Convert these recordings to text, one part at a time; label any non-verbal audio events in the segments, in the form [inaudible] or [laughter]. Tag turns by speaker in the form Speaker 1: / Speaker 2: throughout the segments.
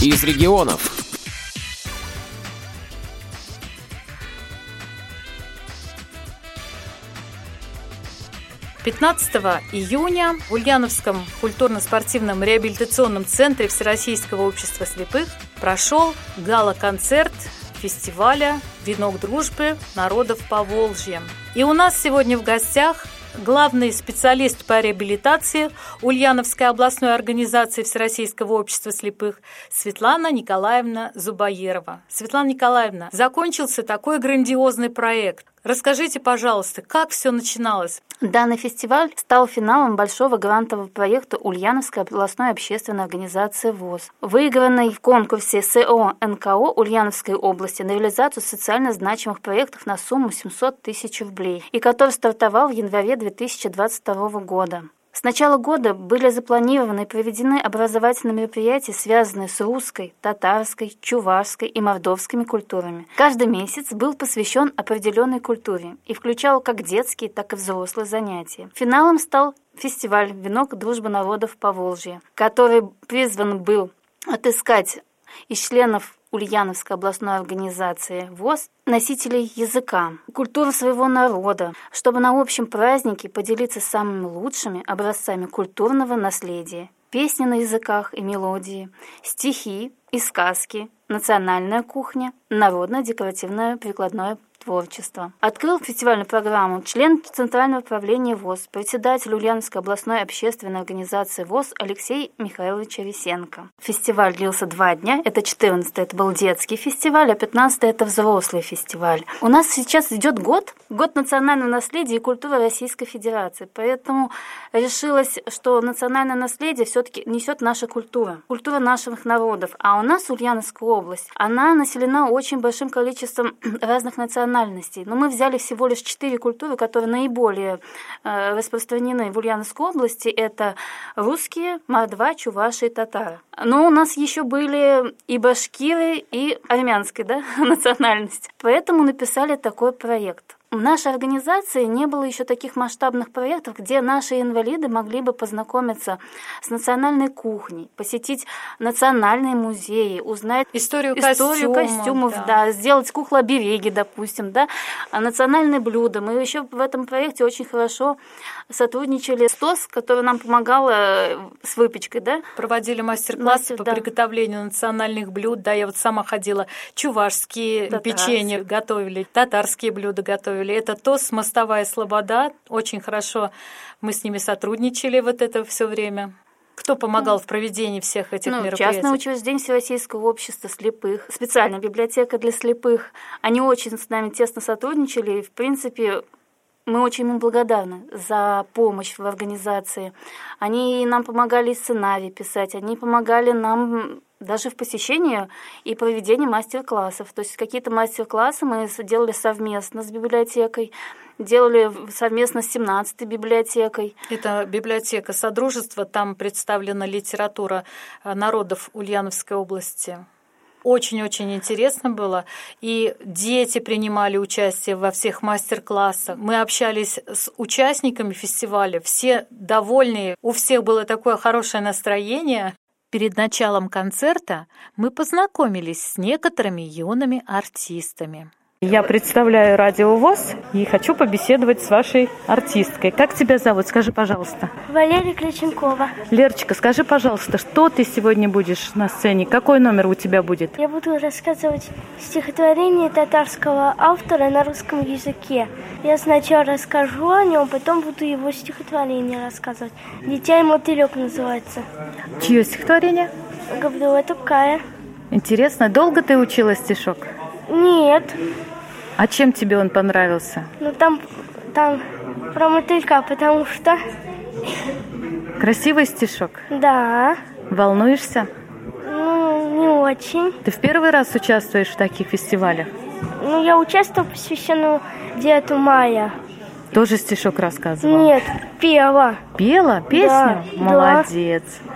Speaker 1: из регионов.
Speaker 2: Пятнадцатого июня в Ульяновском культурно-спортивном реабилитационном центре Всероссийского общества слепых прошел гала-концерт фестиваля «Венок дружбы народов Поволжья». И у нас сегодня в гостях главный специалист по реабилитации Ульяновской областной организации Всероссийского общества слепых Светлана Николаевна Зубаерова. Светлана Николаевна, закончился такой грандиозный проект. Расскажите, пожалуйста, как все начиналось?
Speaker 3: Данный фестиваль стал финалом большого грантового проекта Ульяновской областной общественной организации ВОЗ, выигранной в конкурсе СО НКО Ульяновской области на реализацию социально значимых проектов на сумму 700 тысяч рублей и который стартовал в январе 2022 года. С начала года были запланированы и проведены образовательные мероприятия, связанные с русской, татарской, чувашской и мордовскими культурами. Каждый месяц был посвящен определенной культуре и включал как детские, так и взрослые занятия. Финалом стал фестиваль «Венок дружбы народов Поволжья», который призван был отыскать из членов Ульяновской областной организации ВОЗ носителей языка, культуры своего народа, чтобы на общем празднике поделиться самыми лучшими образцами культурного наследия, песни на языках и мелодии, стихи и сказки, национальная кухня, народно-декоративное прикладное творчества. Открыл фестивальную программу член Центрального управления ВОЗ, председатель Ульяновской областной общественной организации ВОЗ Алексей Михайлович Ависенко. Фестиваль длился два дня. Это 14 это был детский фестиваль, а 15 это взрослый фестиваль. У нас сейчас идет год, год национального наследия и культуры Российской Федерации. Поэтому решилось, что национальное наследие все-таки несет наша культура, культура наших народов. А у нас Ульяновская область, она населена очень большим количеством [clears throat] разных национальностей национальностей. Но мы взяли всего лишь четыре культуры, которые наиболее э, распространены в Ульяновской области. Это русские, мордва, чуваши и татары. Но у нас еще были и башкиры, и армянская да, [laughs] национальность. Поэтому написали такой проект. В нашей организации не было еще таких масштабных проектов, где наши инвалиды могли бы познакомиться с национальной кухней, посетить национальные музеи, узнать
Speaker 2: историю,
Speaker 3: историю
Speaker 2: костюмов,
Speaker 3: костюмов да. да, сделать куклобереги, допустим, да, а национальные блюда. Мы еще в этом проекте очень хорошо сотрудничали с ТОС, который нам помогал э, с выпечкой, да.
Speaker 2: Проводили мастер-классы по да. приготовлению национальных блюд, да, я вот сама ходила, чувашские Татарские. печенья готовили, татарские блюда готовили готовили. Это ТОС «Мостовая Слобода». Очень хорошо мы с ними сотрудничали вот это все время. Кто помогал в проведении всех этих ну, мероприятий?
Speaker 3: Частное учреждение Всероссийского общества слепых, специальная библиотека для слепых. Они очень с нами тесно сотрудничали. И, в принципе, мы очень им благодарны за помощь в организации. Они нам помогали сценарий писать, они помогали нам даже в посещении и проведении мастер-классов. То есть какие-то мастер-классы мы делали совместно с библиотекой, делали совместно с 17-й библиотекой.
Speaker 2: Это библиотека Содружества, там представлена литература э, народов Ульяновской области. Очень-очень интересно было. И дети принимали участие во всех мастер-классах. Мы общались с участниками фестиваля. Все довольные. У всех было такое хорошее настроение. Перед началом концерта мы познакомились с некоторыми юными артистами.
Speaker 4: Я представляю Радио ВОЗ и хочу побеседовать с вашей артисткой. Как тебя зовут? Скажи, пожалуйста.
Speaker 5: Валерия Кляченкова.
Speaker 4: Лерочка, скажи, пожалуйста, что ты сегодня будешь на сцене? Какой номер у тебя будет?
Speaker 5: Я буду рассказывать стихотворение татарского автора на русском языке. Я сначала расскажу о нем, потом буду его стихотворение рассказывать. «Дитя и мотылек» называется.
Speaker 4: Чье стихотворение?
Speaker 5: Гаврила Тукая.
Speaker 4: Интересно, долго ты учила стишок?
Speaker 5: Нет.
Speaker 4: А чем тебе он понравился?
Speaker 5: Ну там, там про мотылька, потому что...
Speaker 4: Красивый стишок?
Speaker 5: Да.
Speaker 4: Волнуешься?
Speaker 5: Ну, не очень.
Speaker 4: Ты в первый раз участвуешь в таких фестивалях?
Speaker 5: Ну, я участвовала посвященную 9 мая.
Speaker 4: Тоже стишок рассказывала?
Speaker 5: Нет, пела.
Speaker 4: Пела песню?
Speaker 5: Да,
Speaker 4: Молодец. Да.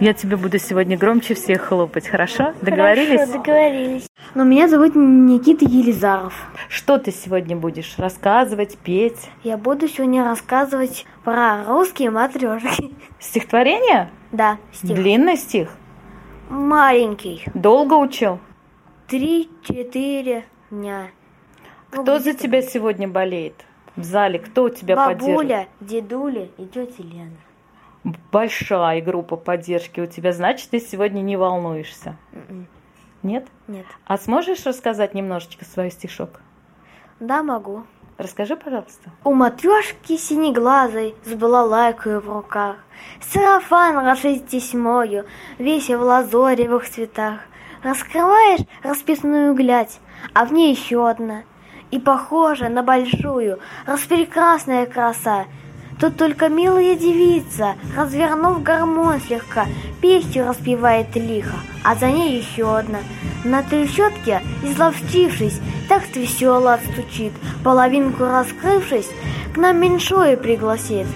Speaker 4: Я тебе буду сегодня громче всех хлопать, хорошо? Договорились?
Speaker 5: Хорошо, договорились.
Speaker 6: Ну, меня зовут Никита Елизаров.
Speaker 4: Что ты сегодня будешь рассказывать, петь?
Speaker 6: Я буду сегодня рассказывать про русские матрешки.
Speaker 4: Стихотворение?
Speaker 6: Да,
Speaker 4: стих. Длинный стих?
Speaker 6: Маленький.
Speaker 4: Долго учил?
Speaker 6: Три-четыре дня. Ну,
Speaker 4: Кто за тебя сегодня болеет? В зале кто у тебя поддерживает?
Speaker 6: Бабуля, дедуля и тетя Лена.
Speaker 4: Большая группа поддержки у тебя, значит, ты сегодня не волнуешься.
Speaker 6: М-м.
Speaker 4: Нет?
Speaker 6: Нет.
Speaker 4: А сможешь рассказать немножечко свой стишок?
Speaker 6: Да, могу.
Speaker 4: Расскажи, пожалуйста.
Speaker 6: У матрешки синеглазой с балалайкой в руках, Сарафан расшит тесьмою, весь в лазоревых цветах. Раскрываешь расписную глядь, а в ней еще одна, И похожа на большую, распрекрасная краса. Тут только милая девица, развернув гармон слегка, Песню распевает лихо, а за ней еще одна. На трещотке, изловчившись, так весело отстучит, Половинку раскрывшись, к нам меньшое пригласит.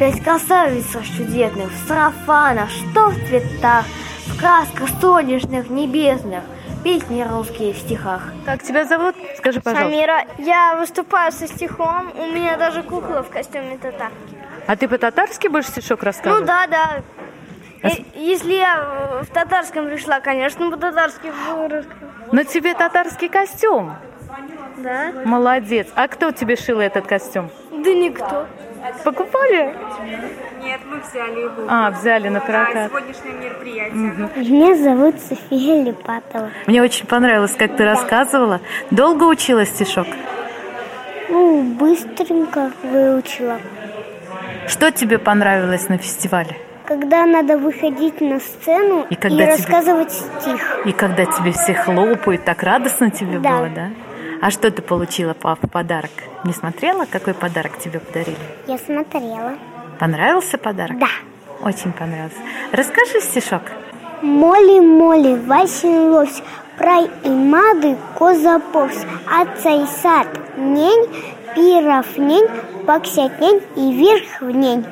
Speaker 6: Пять красавиц чудесных в сарафанах, что в цветах, В красках солнечных, небесных, песни русские в стихах.
Speaker 4: Как тебя зовут? Скажи, пожалуйста.
Speaker 5: Самира, я выступаю со стихом, у меня даже кукла в костюме татарки.
Speaker 4: А ты по-татарски будешь стишок
Speaker 5: Ну
Speaker 4: рассказывать?
Speaker 5: да, да. Э, Если я в татарском пришла, конечно, по-татарски буду
Speaker 4: На тебе татарский костюм.
Speaker 5: Да?
Speaker 4: Молодец. А кто тебе шил этот костюм?
Speaker 5: Да никто.
Speaker 4: Покупали?
Speaker 1: Нет, мы взяли его.
Speaker 4: А, взяли на
Speaker 1: Да,
Speaker 4: прокат.
Speaker 1: сегодняшнее мероприятие.
Speaker 5: Меня зовут София Липатова.
Speaker 4: Мне очень понравилось, как ты рассказывала. Долго учила стишок?
Speaker 5: Ну, быстренько выучила.
Speaker 4: Что тебе понравилось на фестивале?
Speaker 5: Когда надо выходить на сцену
Speaker 4: И когда тебе-
Speaker 5: рассказывать стих.
Speaker 4: И когда тебе все хлопают, так радостно тебе
Speaker 5: Да.
Speaker 4: было, да? А что ты получила пап, в подарок? Не смотрела, какой подарок тебе подарили?
Speaker 5: Я смотрела.
Speaker 4: Понравился подарок?
Speaker 5: Да.
Speaker 4: Очень понравился. Расскажи стишок.
Speaker 5: Молі-молі, Васін лось, край і мады коза повз, а цей сад нень, пиров нень, и вверх в нень.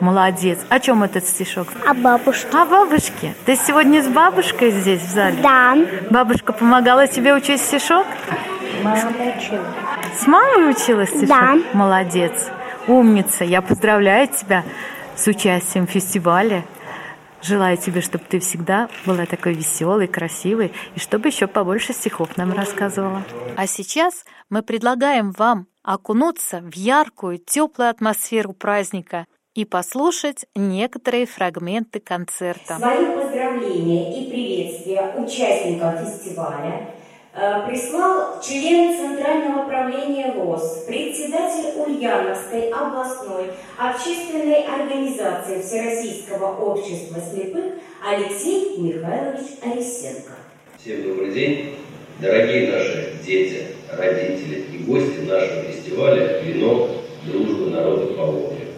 Speaker 4: Молодец. О чем этот стишок?
Speaker 5: А бабушка?
Speaker 4: О бабушке. Ты сегодня с бабушкой здесь в зале?
Speaker 5: Да.
Speaker 4: Бабушка помогала тебе учить стишок?
Speaker 5: Мама учила.
Speaker 4: С мамой училась стишок?
Speaker 5: Да.
Speaker 4: Молодец. Умница. Я поздравляю тебя с участием в фестивале. Желаю тебе, чтобы ты всегда была такой веселой, красивой, и чтобы еще побольше стихов нам рассказывала. А сейчас мы предлагаем вам окунуться в яркую, теплую атмосферу праздника и послушать некоторые фрагменты концерта.
Speaker 7: Свои поздравления и приветствия участникам фестиваля э, прислал член Центрального правления ВОЗ, председатель Ульяновской областной общественной организации Всероссийского общества слепых Алексей Михайлович Арисенко.
Speaker 8: Всем добрый день, дорогие наши дети, родители и гости нашего фестиваля «Вино. Дружбы народов Поволжья».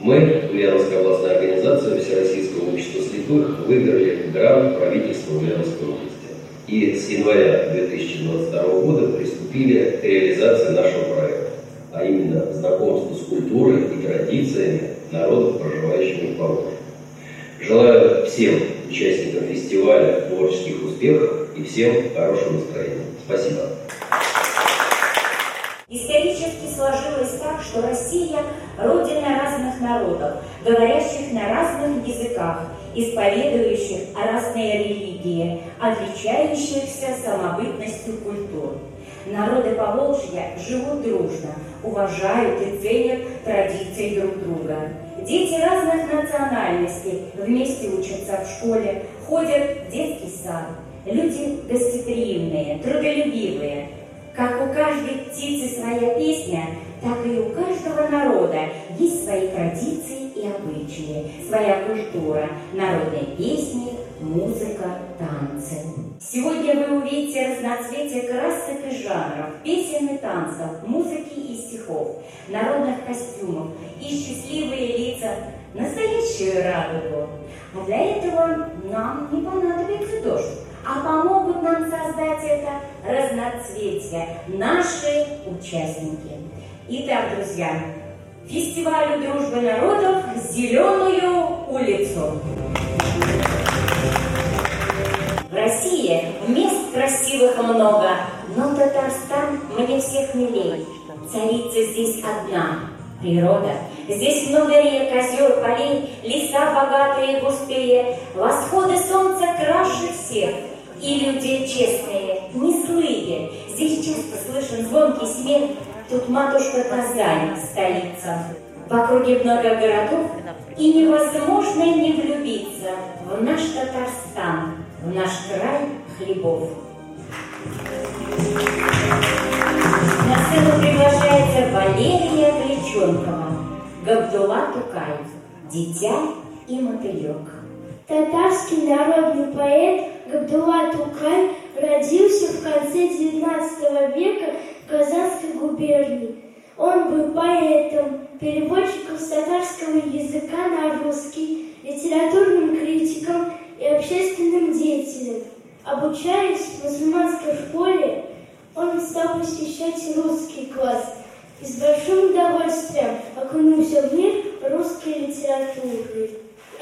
Speaker 8: Мы, Ульяновская областная организация Всероссийского общества слепых, выиграли грант правительства Ульяновской области. И с января 2022 года приступили к реализации нашего проекта, а именно знакомству с культурой и традициями народов, проживающих в Поволжье. Желаю всем участникам фестиваля творческих успехов и всем хорошего настроения. Спасибо.
Speaker 7: Сложилось так, что Россия – родина разных народов, говорящих на разных языках, исповедующих разные религии, отличающихся самобытностью культур. Народы Поволжья живут дружно, уважают и ценят традиции друг друга. Дети разных национальностей вместе учатся в школе, ходят в детский сад. Люди гостеприимные, трудолюбивые, как у каждой птицы своя песня, так и у каждого народа есть свои традиции и обычаи, своя культура, народные песни, музыка, танцы. Сегодня вы увидите разноцветие красок и жанров, песен и танцев, музыки и стихов, народных костюмов и счастливые лица, настоящую радугу. А для этого нам не понадобится дождь, а помогут нам создать это разноцветие наши участники. Итак, друзья, фестивалю дружбы народов «Зеленую улицу». В России мест красивых много, но Татарстан мне всех милей. Царица здесь одна – природа. Здесь много рек, озер, полей, леса богатые и густые, Восходы солнца краше всех, и люди честные, не злые. Здесь часто слышен звонкий смех, тут матушка Казань, столица. В округе много городов, и невозможно не влюбиться в наш Татарстан, в наш край хлебов. На сцену приглашается Валерия Греченкова, Габдулла Тукай, «Дитя и мотылек».
Speaker 5: Татарский народный поэт Габдулла Тукай родился в конце XIX века в Казанской губернии. Он был поэтом, переводчиком с татарского языка на русский, литературным критиком и общественным деятелем. Обучаясь в мусульманской школе, он стал посещать русский класс и с большим удовольствием окунулся в мир русской литературы.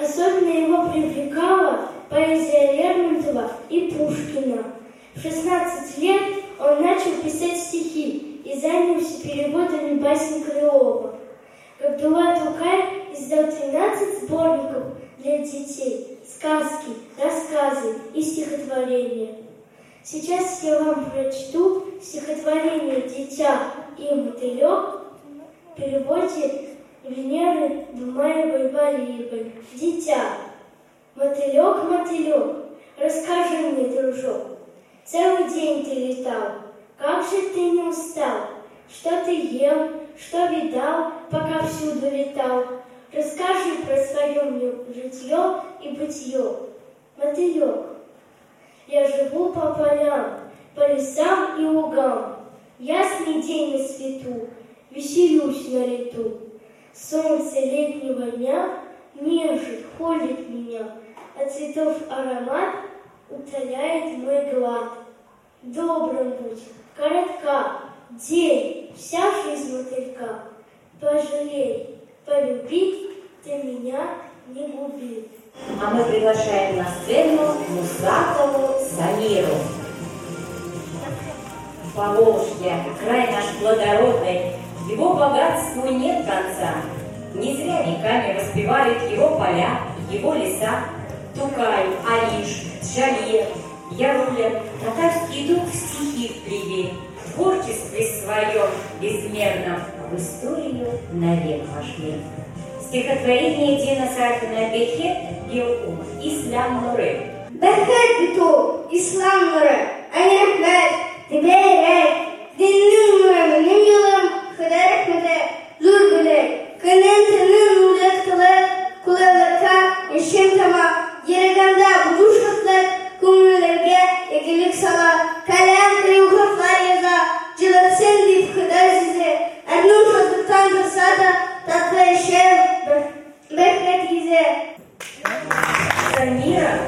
Speaker 5: Особенно его привлекала поэзия Лермонтова и Пушкина. В 16 лет он начал писать стихи и занялся переводами басен Крылова. Габдулла Тукай издал 13 сборников для детей, сказки, рассказы и стихотворения. Сейчас я вам прочту стихотворение «Дитя и мотылек» в переводе Венеры Думаевой-Валиевой. «Дитя, мотылек, мотылек, расскажи мне, дружок, целый день ты летал, как же ты не устал, что ты ел, что видал, пока всюду летал, расскажи про свое мне житье и бытие. Мотылек, я живу по полям, по лесам и лугам. Ясный день на свету, веселюсь на лету. Солнце летнего дня нежит, холит меня, а цветов аромат утоляет мой глад. Добрым будь, коротка, день, вся жизнь мотылька. Пожалей, полюби, ты меня не губи.
Speaker 7: А мы приглашаем на сцену Мусатову Самиру. Поволжье, край наш плодородный, его богатству нет конца. Не зря веками воспевают его поля, его леса. Тукай, Алиш, Джале, Яруля, татарский дух стихи вплели. Творчестве своем безмерном в историю навек вошли. Стихотворение Дина Саркина Бехет Геокум İslam Nurı.
Speaker 5: Bereket bitu, İslam nuru, ani rahmet, tibeyret,
Speaker 7: Самира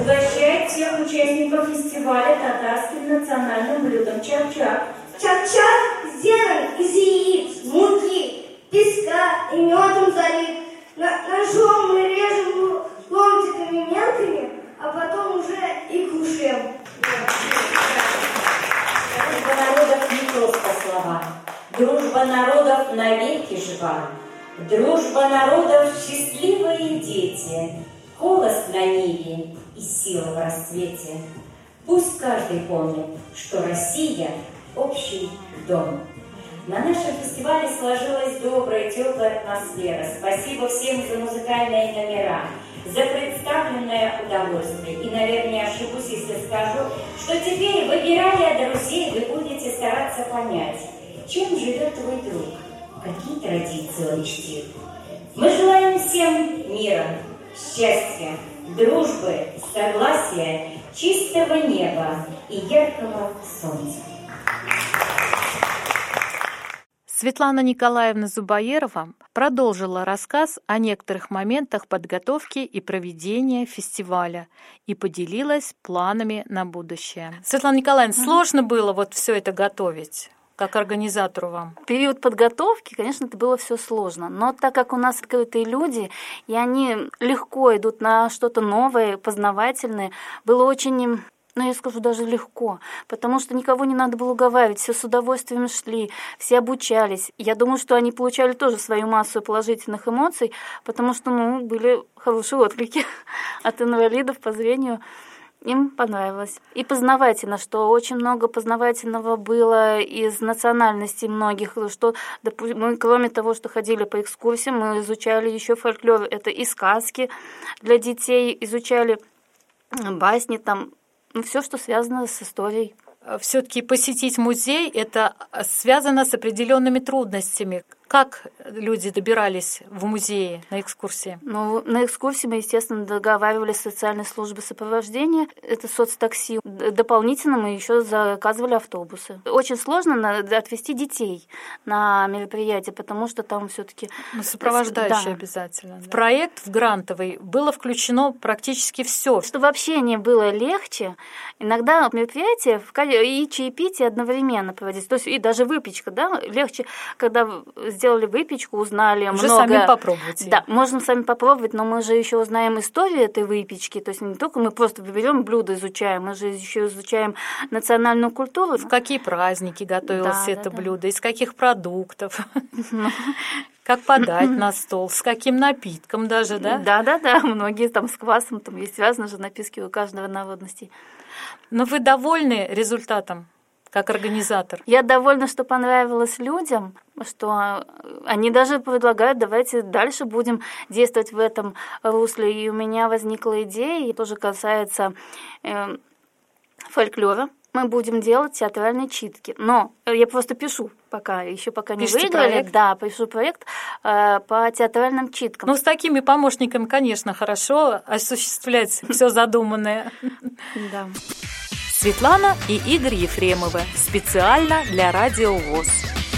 Speaker 7: угощает всех участников фестиваля татарским национальным блюдом чак-чак.
Speaker 5: Чак-чак сделан из яиц, муки, песка и медом залит. Ножом мы режем ломтиками мелкими, а потом уже и кушаем.
Speaker 7: Дружба народов не просто слова. Дружба народов навеки жива. Дружба народов счастливые дети. Голос на ниве и сила в расцвете. Пусть каждый помнит, что Россия – общий дом. На нашем фестивале сложилась добрая, теплая атмосфера. Спасибо всем за музыкальные номера, за представленное удовольствие. И, наверное, ошибусь, если скажу, что теперь, выбирая друзей, вы будете стараться понять, чем живет твой друг, какие традиции он чтит. Мы желаем всем мира, счастья, дружбы, согласия, чистого неба и яркого солнца.
Speaker 2: Светлана Николаевна Зубаерова продолжила рассказ о некоторых моментах подготовки и проведения фестиваля и поделилась планами на будущее. Светлана Николаевна, сложно было вот все это готовить? Как организатору вам?
Speaker 3: Период подготовки, конечно, это было все сложно, но так как у нас открытые люди, и они легко идут на что-то новое, познавательное, было очень но я скажу даже легко, потому что никого не надо было уговаривать, все с удовольствием шли, все обучались. Я думаю, что они получали тоже свою массу положительных эмоций, потому что, ну, были хорошие отклики [laughs] от инвалидов по зрению. Им понравилось. И познавательно, что очень много познавательного было из национальностей многих, что мы, кроме того, что ходили по экскурсиям, мы изучали еще фольклор. Это и сказки для детей, изучали басни, там ну, все, что связано с историей.
Speaker 2: Все-таки посетить музей это связано с определенными трудностями. Как люди добирались в музеи на экскурсии?
Speaker 3: Ну, на экскурсии мы, естественно, договаривались с социальной службой сопровождения. Это соцтакси. Дополнительно мы еще заказывали автобусы. Очень сложно отвезти детей на мероприятие, потому что там все-таки...
Speaker 2: Ну, сопровождающие да. обязательно. Да. В проект в грантовый было включено практически все.
Speaker 3: Чтобы общение было легче, иногда мероприятие и чаепитие одновременно проводить. То есть и даже выпечка, да, легче, когда сделали выпечку, узнали
Speaker 2: Уже
Speaker 3: много.
Speaker 2: сами попробовать.
Speaker 3: Да, можно сами попробовать, но мы же еще узнаем историю этой выпечки. То есть не только мы просто берем блюдо, изучаем, мы же еще изучаем национальную культуру.
Speaker 2: В какие праздники готовилось да, это да, блюдо, да. из каких продуктов. [laughs] Как подать на стол, с каким напитком даже, да?
Speaker 3: Да, да, да. Многие там с квасом, там есть разные же напитки у каждого народности.
Speaker 2: Но вы довольны результатом? как организатор?
Speaker 3: Я довольна, что понравилось людям, что они даже предлагают, давайте дальше будем действовать в этом русле. И у меня возникла идея, и тоже касается э, фольклора. Мы будем делать театральные читки. Но я просто пишу пока, еще пока не Пишите выиграли. Проект. Да, пишу проект э, по театральным читкам.
Speaker 2: Ну, с такими помощниками, конечно, хорошо осуществлять [laughs] все задуманное.
Speaker 3: Да.
Speaker 2: Светлана и Игорь Ефремовы. Специально для Радио ВОЗ.